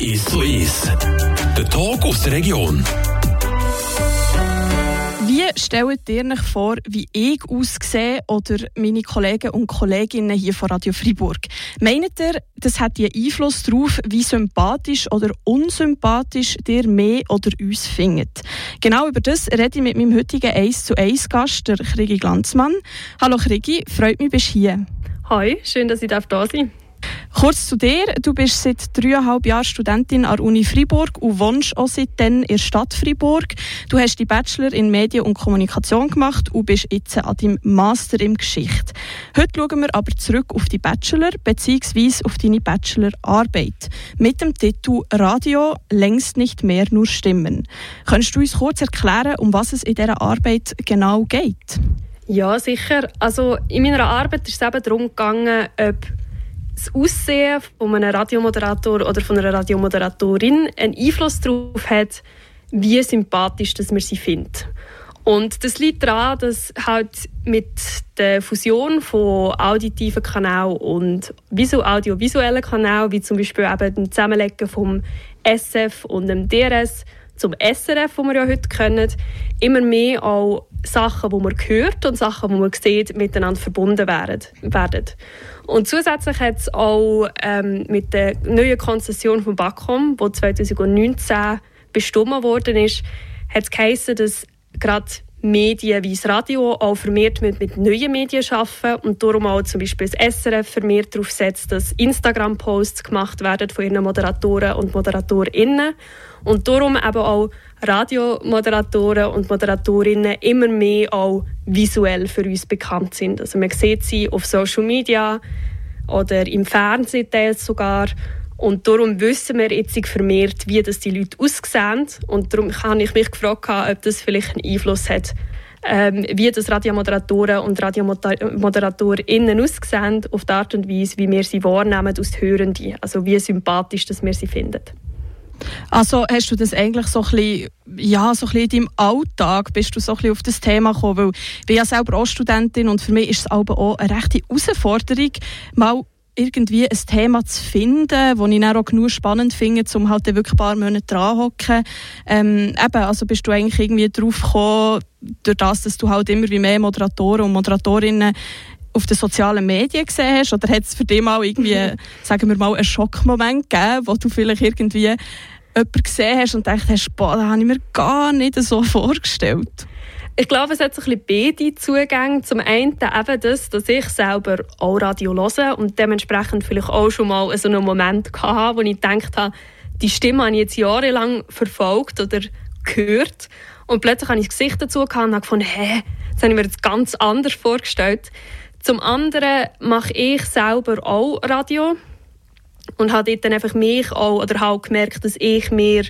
Ist so ist. Der Talk aus der Region. Wie stellt ihr euch vor, wie ich aussehe oder meine Kollegen und Kolleginnen hier von Radio Freiburg? Meint ihr, das hat einen Einfluss darauf, wie sympathisch oder unsympathisch ihr mehr oder uns findet? Genau über das rede ich mit meinem heutigen 1 zu 1 Gast, der Krigi Glanzmann. Hallo Krigi, freut mich, bist du hier. Hi, schön, dass ich da sein darf. Kurz zu dir. Du bist seit dreieinhalb Jahren Studentin an der Uni Freiburg und wohnst auch seitdem in der Stadt Freiburg. Du hast die Bachelor in Medien und Kommunikation gemacht und bist jetzt an deinem Master in Geschichte. Heute schauen wir aber zurück auf die Bachelor bzw. auf deine Bachelorarbeit mit dem Titel Radio längst nicht mehr nur Stimmen. Könntest du uns kurz erklären, um was es in dieser Arbeit genau geht? Ja, sicher. Also in meiner Arbeit ist es eben darum gegangen, ob das Aussehen von einem Radiomoderator oder von einer Radiomoderatorin einen Einfluss darauf hat, wie sympathisch dass man sie findet. Und das liegt daran, dass halt mit der Fusion von auditiven Kanälen und audiovisuellen Kanälen, wie zum Beispiel eben dem Zusammenlegen vom SF und dem DRS zum SRF, wo wir ja heute kennen, immer mehr auch Sachen, die man hört und Sachen, die man sieht, miteinander verbunden werden. Und zusätzlich hat es auch ähm, mit der neuen Konzession von Bacom, die 2019 bestimmt worden ist, hat es geheißen, dass gerade Medien wie das Radio auch vermehrt mit, mit neuen Medien arbeiten und darum auch zum Beispiel das SRF vermehrt darauf setzt, dass Instagram-Posts gemacht werden von ihren Moderatoren und ModeratorInnen und darum eben auch Radiomoderatoren und Moderatorinnen immer mehr auch visuell für uns bekannt sind. Also man sieht sie auf Social Media oder im Fernsehen sogar und darum wissen wir jetzt vermehrt, wie das die Leute aussehen. Und darum habe ich mich gefragt, ob das vielleicht einen Einfluss hat, ähm, wie das Radiomoderatoren und Radiomoderatorinnen aussehen, auf die Art und Weise, wie wir sie wahrnehmen aus Hörenden. Also wie sympathisch dass wir sie finden. Also hast du das eigentlich so ein bisschen, ja, so ein bisschen in deinem Alltag, bist du so ein bisschen auf das Thema gekommen? Weil ich bin ja selber auch Studentin und für mich ist es aber auch eine rechte Herausforderung, mal irgendwie ein Thema zu finden, das ich dann auch genug spannend finde, um halt wirklich ein paar Monate dran hocken. Ähm, eben, also bist du eigentlich irgendwie drauf gekommen, durch das, dass du halt immer wie mehr Moderatoren und Moderatorinnen auf den sozialen Medien gesehen hast? Oder hat es für dich mal irgendwie, mhm. sagen wir mal, einen Schockmoment gegeben, wo du vielleicht irgendwie jemanden gesehen hast und gedacht hast, boah, das habe ich mir gar nicht so vorgestellt? Ich glaube, es hat so ein bisschen beide Zugänge. Zum einen eben das, dass ich selber auch Radio höre und dementsprechend vielleicht auch schon mal so einen Moment hatte, wo ich gedacht habe, die Stimme habe ich jetzt jahrelang verfolgt oder gehört. Und plötzlich habe ich das Gesicht dazu gehabt und habe gefunden, hä, das habe ich mir jetzt ganz anders vorgestellt. Zum anderen mache ich selber auch Radio und habe dort dann einfach mich auch, oder habe gemerkt, dass ich mir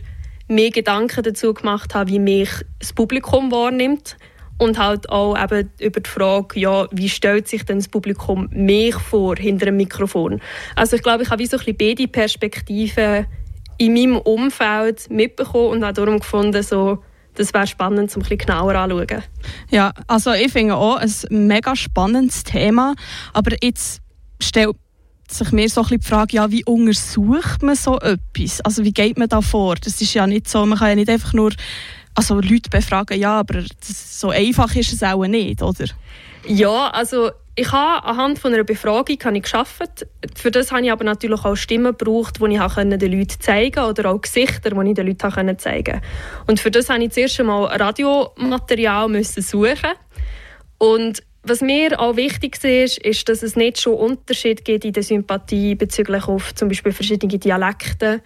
mehr Gedanken dazu gemacht habe, wie mich das Publikum wahrnimmt und halt auch eben über die Frage, ja, wie stellt sich denn das Publikum mich vor hinter dem Mikrofon? Also ich glaube, ich habe wie so ein bisschen beide Perspektiven in meinem Umfeld mitbekommen und habe darum gefunden, so das wäre spannend, um ein bisschen genauer anzuschauen. Ja, also ich finde auch ein mega spannendes Thema, aber jetzt stellt sich mir so ein die Frage, ja, wie untersucht man so etwas? Also wie geht man da vor? Das ist ja nicht so, man kann ja nicht einfach nur also Leute befragen, ja, aber das, so einfach ist es auch nicht, oder? Ja, also ich habe anhand von einer Befragung habe ich geschafft. Für das habe ich aber natürlich auch Stimmen gebraucht, die ich den Leuten zeigen konnte oder auch Gesichter, die ich den Leuten zeigen konnte. Und für das musste ich zuerst einmal Radiomaterial müssen suchen. Und was mir auch wichtig ist, ist, dass es nicht schon Unterschied gibt in der Sympathie bezüglich auf zum Beispiel verschiedene Dialekte.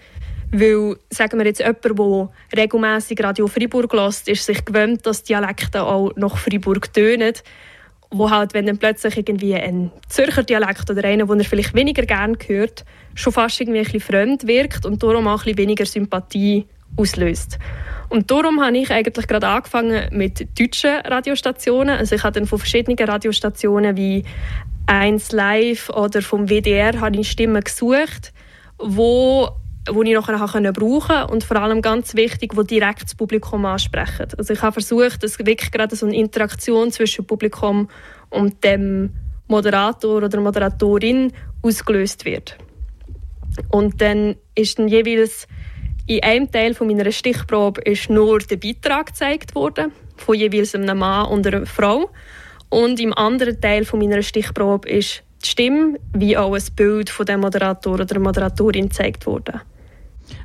Weil, sagen wir jetzt, jemand, der regelmäßig Radio Freiburg lässt, ist sich gewöhnt, dass Dialekte auch nach Freiburg tönen wo halt, wenn dann plötzlich irgendwie ein Zürcher Dialekt oder einer, den er vielleicht weniger gerne hört, schon fast irgendwie ein bisschen fremd wirkt und darum auch ein bisschen weniger Sympathie auslöst. Und darum habe ich eigentlich gerade angefangen mit deutschen Radiostationen. Also ich habe dann von verschiedenen Radiostationen wie 1 Live oder vom WDR habe ich Stimmen gesucht, wo wo ich nachher brauchen konnte und vor allem ganz wichtig, wo direkt das Publikum ansprechen. Also ich habe versucht, dass wirklich gerade so eine Interaktion zwischen Publikum und dem Moderator oder Moderatorin ausgelöst wird. Und dann ist dann jeweils in einem Teil von meiner Stichprobe ist nur der Beitrag gezeigt worden, von jeweils einem Mann und einer Frau. Und im anderen Teil von meiner Stichprobe ist die Stimme wie auch ein Bild von dem Moderator oder der Moderatorin gezeigt worden.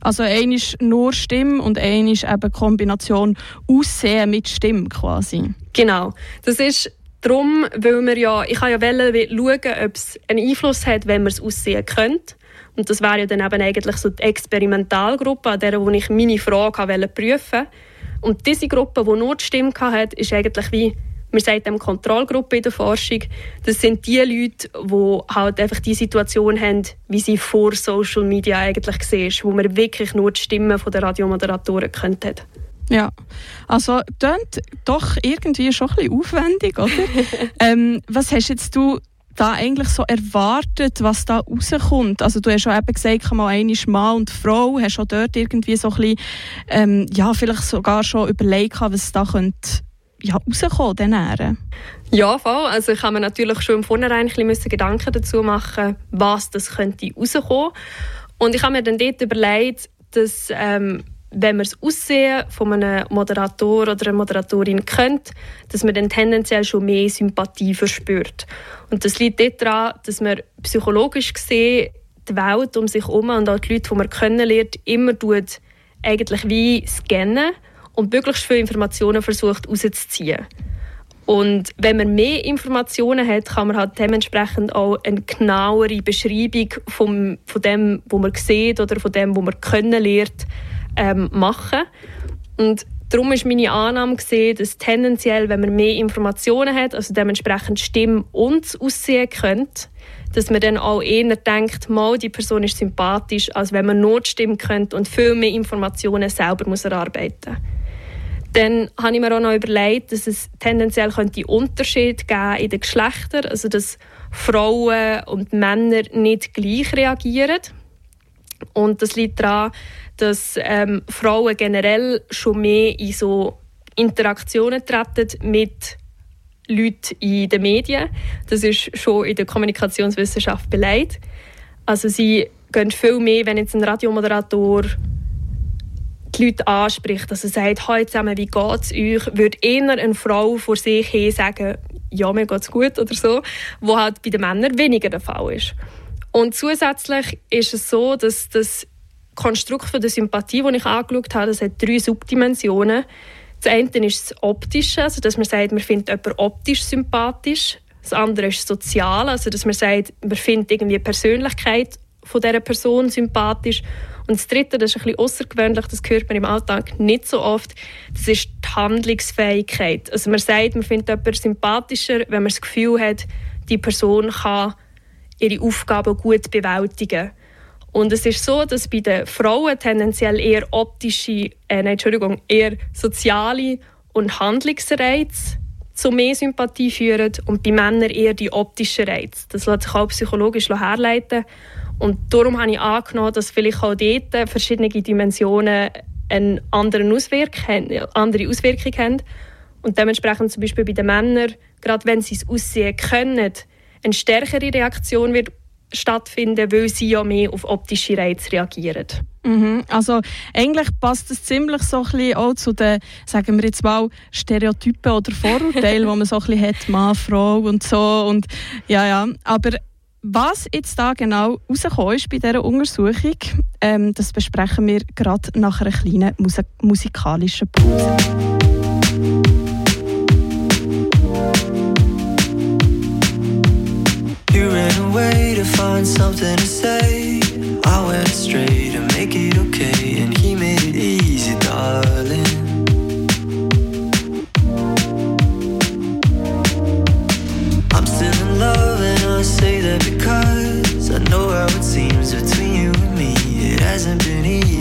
Also eine ist nur Stimme und eine ist eben Kombination Aussehen mit Stimme quasi. Genau. Das ist darum, weil wir ja, ich habe ja schauen, ob es einen Einfluss hat, wenn man es aussehen könnte. Und das wäre ja dann eben eigentlich so die Experimentalgruppe, an der wo ich meine Frage prüfen wollte. Und diese Gruppe, die nur die Stimme hatte, ist eigentlich wie wir sagen dem Kontrollgruppe in der Forschung, das sind die Leute, die halt einfach die Situation haben, wie sie vor Social Media eigentlich gesehen wo man wirklich nur die Stimmen der Radiomoderatoren könnte. Ja, also klingt doch irgendwie schon ein bisschen aufwendig, oder? ähm, was hast jetzt du da eigentlich so erwartet, was da rauskommt? Also du hast schon eben gesagt, mal einmal Mann und Frau, hast auch dort irgendwie so ein bisschen, ähm, ja, vielleicht sogar schon überlegt, was da könnte ja, rauskommen dann? Ja, voll. Also ich habe mir natürlich schon im Vornherein ein bisschen Gedanken dazu machen, was das könnte rauskommen. Und ich habe mir dann dort überlegt, dass ähm, wenn man das Aussehen von einem Moderator oder einer Moderatorin kennt, dass man dann tendenziell schon mehr Sympathie verspürt. Und das liegt daran, dass man psychologisch gesehen die Welt um sich herum und auch die Leute, die man kennenlernt, immer tut, eigentlich wie scannen und möglichst viele Informationen versucht rauszuziehen. Und wenn man mehr Informationen hat, kann man halt dementsprechend auch eine genauere Beschreibung vom, von dem, was man sieht oder von dem, was man können lernt, ähm, machen. Und darum ist meine Annahme gesehen, dass tendenziell, wenn man mehr Informationen hat, also dementsprechend Stimme und Aussehen könnte, dass man dann auch eher denkt, mal die Person ist sympathisch, als wenn man Stimme könnte und viel mehr Informationen selber muss erarbeiten muss. Dann habe ich mir auch noch überlegt, dass es tendenziell könnte Unterschiede geben in den Geschlechtern, also dass Frauen und Männer nicht gleich reagieren. Und das liegt daran, dass ähm, Frauen generell schon mehr in so Interaktionen treten mit Leuten in den Medien. Das ist schon in der Kommunikationswissenschaft beleidigt. Also sie gehen viel mehr, wenn jetzt ein Radiomoderator die Leute anspricht, dass er sagt, «Hallo zusammen, wie geht es euch?» würde eher eine Frau vor sich her sagen, «Ja, mir geht es gut» oder so, wo halt bei den Männern weniger der Fall ist. Und zusätzlich ist es so, dass das Konstrukt der Sympathie, das ich angeschaut habe, das hat drei Subdimensionen. Das eine ist das Optische, also dass man sagt, man findet jemanden optisch sympathisch. Das andere ist sozial, also dass man sagt, man findet irgendwie die Persönlichkeit von dieser Person sympathisch. Und das Dritte, das ist ein bisschen außergewöhnlich, das hört man im Alltag nicht so oft, das ist die Handlungsfähigkeit. Also man sagt, man findet jemanden sympathischer, wenn man das Gefühl hat, die Person kann ihre Aufgaben gut bewältigen. Und es ist so, dass bei den Frauen tendenziell eher optische, äh, Entschuldigung, eher soziale und Handlungsreize zu mehr Sympathie führen und bei Männern eher die optischen Reize. Das lässt sich auch psychologisch herleiten. Und darum habe ich angenommen, dass vielleicht auch dort verschiedene Dimensionen eine andere Auswirkung haben, andere Auswirkung haben. Und dementsprechend zum Beispiel bei den Männern, gerade wenn sie es aussehen können, eine stärkere Reaktion wird stattfinden, weil sie ja mehr auf optische Reize reagieren. Mhm. Also eigentlich passt es ziemlich so ein bisschen auch zu den, sagen wir jetzt mal, Stereotypen oder Vorurteilen, die man so ein bisschen hat, Mann, Frau und so. Und, ja, ja. Aber was jetzt da genau rausgekommen ist bei dieser Untersuchung, ähm, das besprechen wir gerade nach einer kleinen Musik musikalischen Pause. To find something to say. I went astray to make it okay, and he made it easy, darling. I'm still in love, and I say that because I know how it seems between you and me. It hasn't been easy,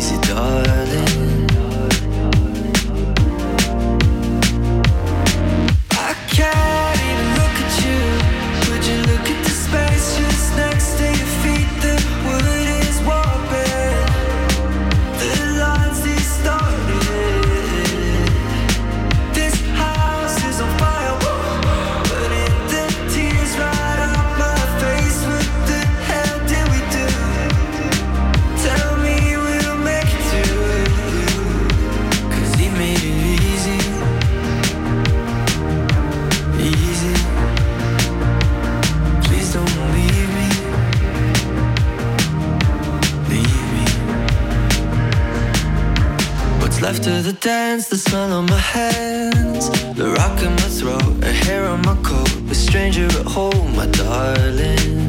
hands, the rock in my throat, a hair on my coat, a stranger at home, my darling.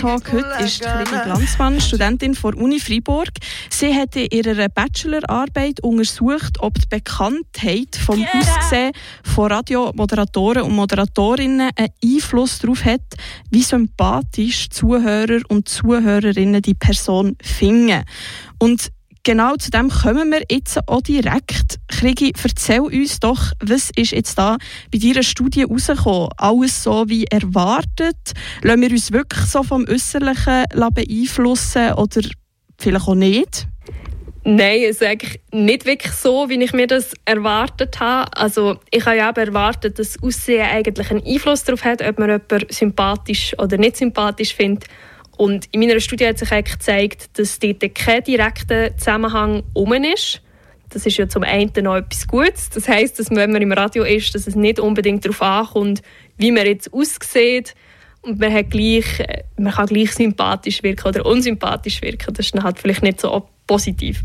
Talk heute ist Lili Glanzmann, Studentin der Uni Freiburg. Sie hat in ihrer Bachelorarbeit untersucht, ob die Bekanntheit vom Aussehen von Radiomoderatoren und Moderatorinnen einen Einfluss darauf hat, wie sympathisch Zuhörer und Zuhörerinnen die Person finden. Und genau zu dem kommen wir jetzt auch direkt. Krigi, erzähl uns doch, was ist jetzt da bei deiner Studie rausgekommen? Alles so wie erwartet? Lassen wir uns wirklich so vom Äußerlichen beeinflussen oder vielleicht auch nicht? Nein, es ist eigentlich nicht wirklich so, wie ich mir das erwartet habe. Also ich habe ja aber erwartet, dass das Aussehen eigentlich einen Einfluss darauf hat, ob man jemanden sympathisch oder nicht sympathisch findet. Und in meiner Studie hat sich eigentlich gezeigt, dass dort kein direkter Zusammenhang um ist. Das ist ja zum einen noch etwas Gutes. Das heißt, dass wenn man im Radio ist, dass es nicht unbedingt darauf ankommt, wie man jetzt aussieht. Und man, hat gleich, äh, man kann gleich sympathisch wirken oder unsympathisch wirken. Das ist dann halt vielleicht nicht so positiv.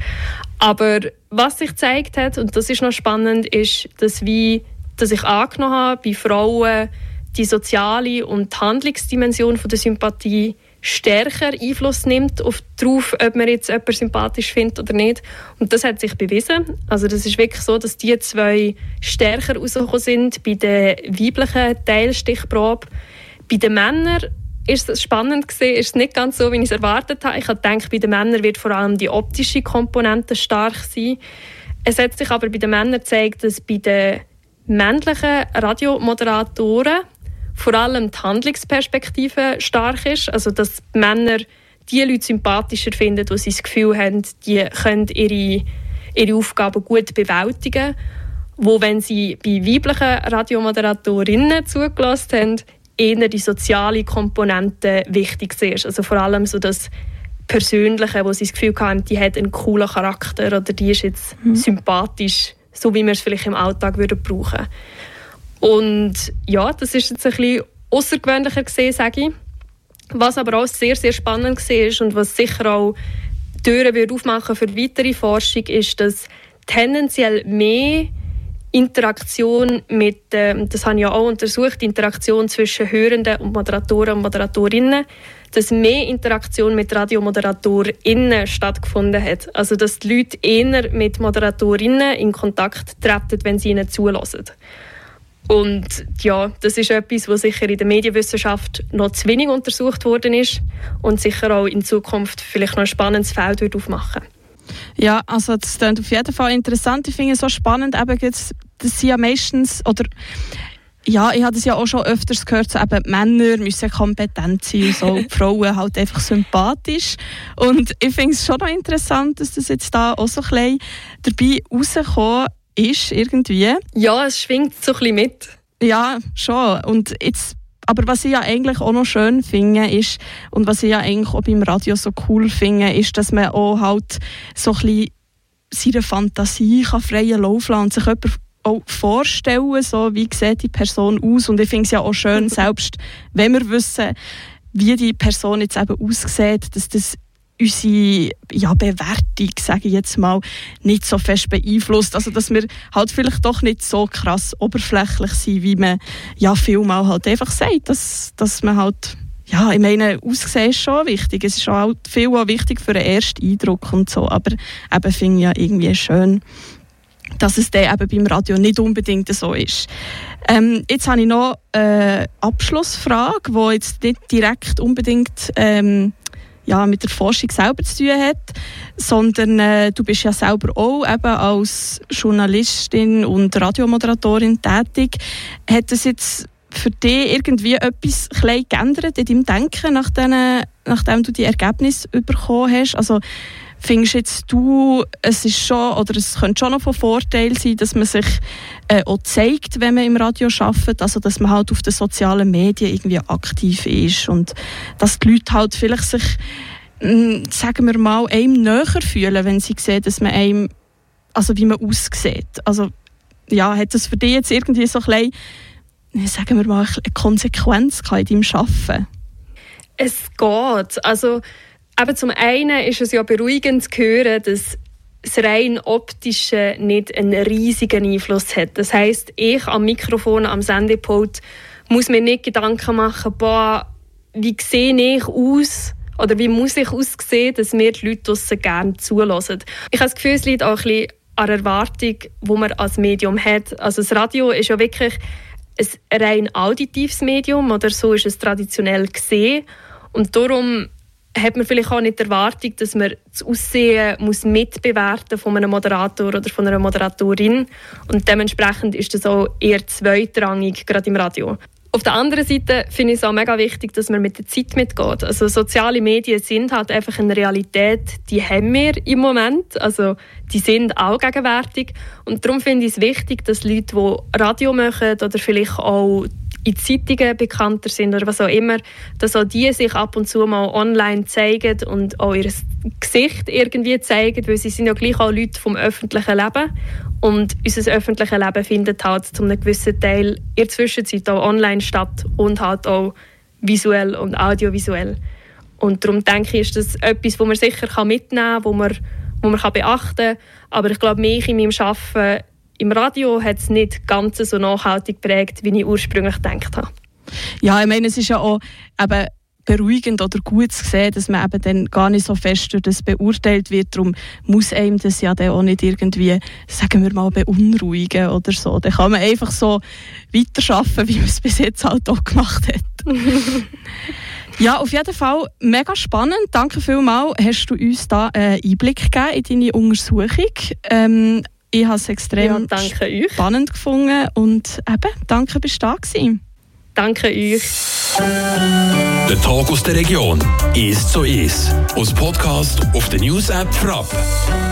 Aber was sich gezeigt hat, und das ist noch spannend, ist, dass, wie, dass ich angenommen habe, bei Frauen die soziale und die Handlungsdimension von der Sympathie stärker Einfluss nimmt auf darauf, ob man jetzt jemanden sympathisch findet oder nicht. Und das hat sich bewiesen. Also das ist wirklich so, dass die zwei stärker rausgekommen sind bei der weiblichen Teilstichprobe. Bei den Männern ist es spannend gesehen, ist es nicht ganz so, wie ich es erwartet habe. Ich gedacht, bei den Männern wird vor allem die optische Komponente stark sein. Es hat sich aber bei den Männern gezeigt, dass bei den männlichen Radiomoderatoren vor allem die Handlungsperspektive stark ist. Also dass die Männer die Leute sympathischer finden, die sie das Gefühl haben, die können ihre, ihre Aufgaben gut bewältigen. Wo, wenn sie bei weiblichen Radiomoderatorinnen zugelassen haben, eher die soziale Komponente wichtig ist. Also vor allem so das Persönliche, wo sie das Gefühl haben, die hat einen coolen Charakter oder die ist jetzt mhm. sympathisch, so wie wir es vielleicht im Alltag würden brauchen Und ja, das ist jetzt ein bisschen außergewöhnlicher gesehen, sage ich. Was aber auch sehr, sehr spannend war und was sicher auch Türen wird aufmachen für weitere Forschung, ist, dass tendenziell mehr Interaktion mit, ähm, das habe ich ja auch untersucht, Interaktion zwischen Hörenden und Moderatoren und Moderatorinnen, dass mehr Interaktion mit RadiomoderatorInnen stattgefunden hat. Also dass die Leute eher mit ModeratorInnen in Kontakt treten, wenn sie ihnen zulassen. Und ja, das ist etwas, was sicher in der Medienwissenschaft noch zu wenig untersucht worden ist und sicher auch in Zukunft vielleicht noch ein spannendes Feld wird aufmachen. Ja, also das klingt auf jeden Fall interessant. Ich finde es so spannend, eben jetzt, dass sie ja meistens, oder ja, ich habe das ja auch schon öfters gehört, so eben, Männer müssen kompetent sein und so, Frauen halt einfach sympathisch. Und ich finde es schon noch interessant, dass das jetzt da auch so ein bisschen dabei rausgekommen ist, irgendwie. Ja, es schwingt so ein bisschen mit. Ja, schon. Und jetzt, aber was ich ja eigentlich auch noch schön finde, ist, und was ich ja eigentlich auch beim Radio so cool finde, ist, dass man auch halt so ein bisschen seine Fantasie kann freien Lauf lassen und sich jemand auch vorstellen, so wie sieht die Person aus. Und ich finde es ja auch schön, selbst wenn wir wissen, wie die Person jetzt eben aussieht, dass das unsere ja, Bewertung, sage ich jetzt mal, nicht so fest beeinflusst. Also, dass wir halt vielleicht doch nicht so krass oberflächlich sind, wie man ja vielmal halt einfach sagt, dass, dass man halt ja, ich meine, Aussehen ist schon wichtig. Es ist auch viel auch wichtig für den ersten Eindruck und so. Aber eben finde ich ja irgendwie schön, dass es dann eben beim Radio nicht unbedingt so ist. Ähm, jetzt habe ich noch eine Abschlussfrage, die jetzt nicht direkt unbedingt ähm, ja, mit der Forschung selber zu tun hat, sondern äh, du bist ja selber auch eben als Journalistin und Radiomoderatorin tätig. Hat das jetzt für dich irgendwie etwas klein geändert in deinem Denken, nachdem, nachdem du die Ergebnisse bekommen hast? Also, findest jetzt du, es ist schon, oder es könnte schon noch von Vorteil sein, dass man sich äh, auch zeigt, wenn man im Radio arbeitet, also dass man halt auf den sozialen Medien irgendwie aktiv ist und dass die Leute halt vielleicht sich, mh, sagen wir mal, einem näher fühlen, wenn sie sehen, dass man einem, also wie man aussieht. Also ja, hat das für dich jetzt irgendwie so ein bisschen, sagen wir mal, eine Konsequenz in deinem Arbeiten? Es geht. Also aber zum einen ist es ja beruhigend zu hören, dass das rein optische nicht einen riesigen Einfluss hat. Das heißt, ich am Mikrofon, am Sendepult muss mir nicht Gedanken machen, boah, wie sehe ich aus oder wie muss ich aussehen, dass mir die Leute draussen gerne zulassen. Ich habe das Gefühl, es liegt auch ein bisschen an der Erwartung, die man als Medium hat. Also das Radio ist ja wirklich ein rein auditives Medium oder so ist es traditionell gesehen und darum hat man vielleicht auch nicht die Erwartung, dass man das Aussehen muss mitbewerten von einem Moderator oder von einer Moderatorin und dementsprechend ist das auch eher zweitrangig, gerade im Radio. Auf der anderen Seite finde ich es auch mega wichtig, dass man mit der Zeit mitgeht. Also soziale Medien sind halt einfach eine Realität, die haben wir im Moment. Also die sind auch gegenwärtig. Und darum finde ich es wichtig, dass Leute, die Radio machen oder vielleicht auch in Zeitungen bekannter sind oder was auch immer, dass auch die sich ab und zu mal online zeigen und auch ihr Gesicht irgendwie zeigen, weil sie sind ja gleich auch Leute vom öffentlichen Leben und unser öffentliches Leben findet halt zu einem gewissen Teil in der Zwischenzeit auch online statt und halt auch visuell und audiovisuell. Und darum denke ich, ist das etwas, wo man sicher mitnehmen kann, wo man, wo man beachten kann. Aber ich glaube, mich in meinem Arbeiten im Radio hat es nicht ganz so nachhaltig geprägt, wie ich ursprünglich gedacht habe. Ja, ich meine, es ist ja auch eben beruhigend oder gut zu sehen, dass man eben dann gar nicht so fest durch das beurteilt wird. Darum muss einem das ja dann auch nicht irgendwie, sagen wir mal, beunruhigen oder so. Dann kann man einfach so weiterarbeiten, wie man es bis jetzt halt auch gemacht hat. ja, auf jeden Fall mega spannend. Danke vielmals, hast du uns da einen Einblick gegeben in deine Untersuchung. Ähm, ich habe es extrem ja, spannend gefunden und eben, danke, bist du da gewesen. Danke euch. Der Tag aus der Region ist so ist. Aus Podcast auf der News App Frapp.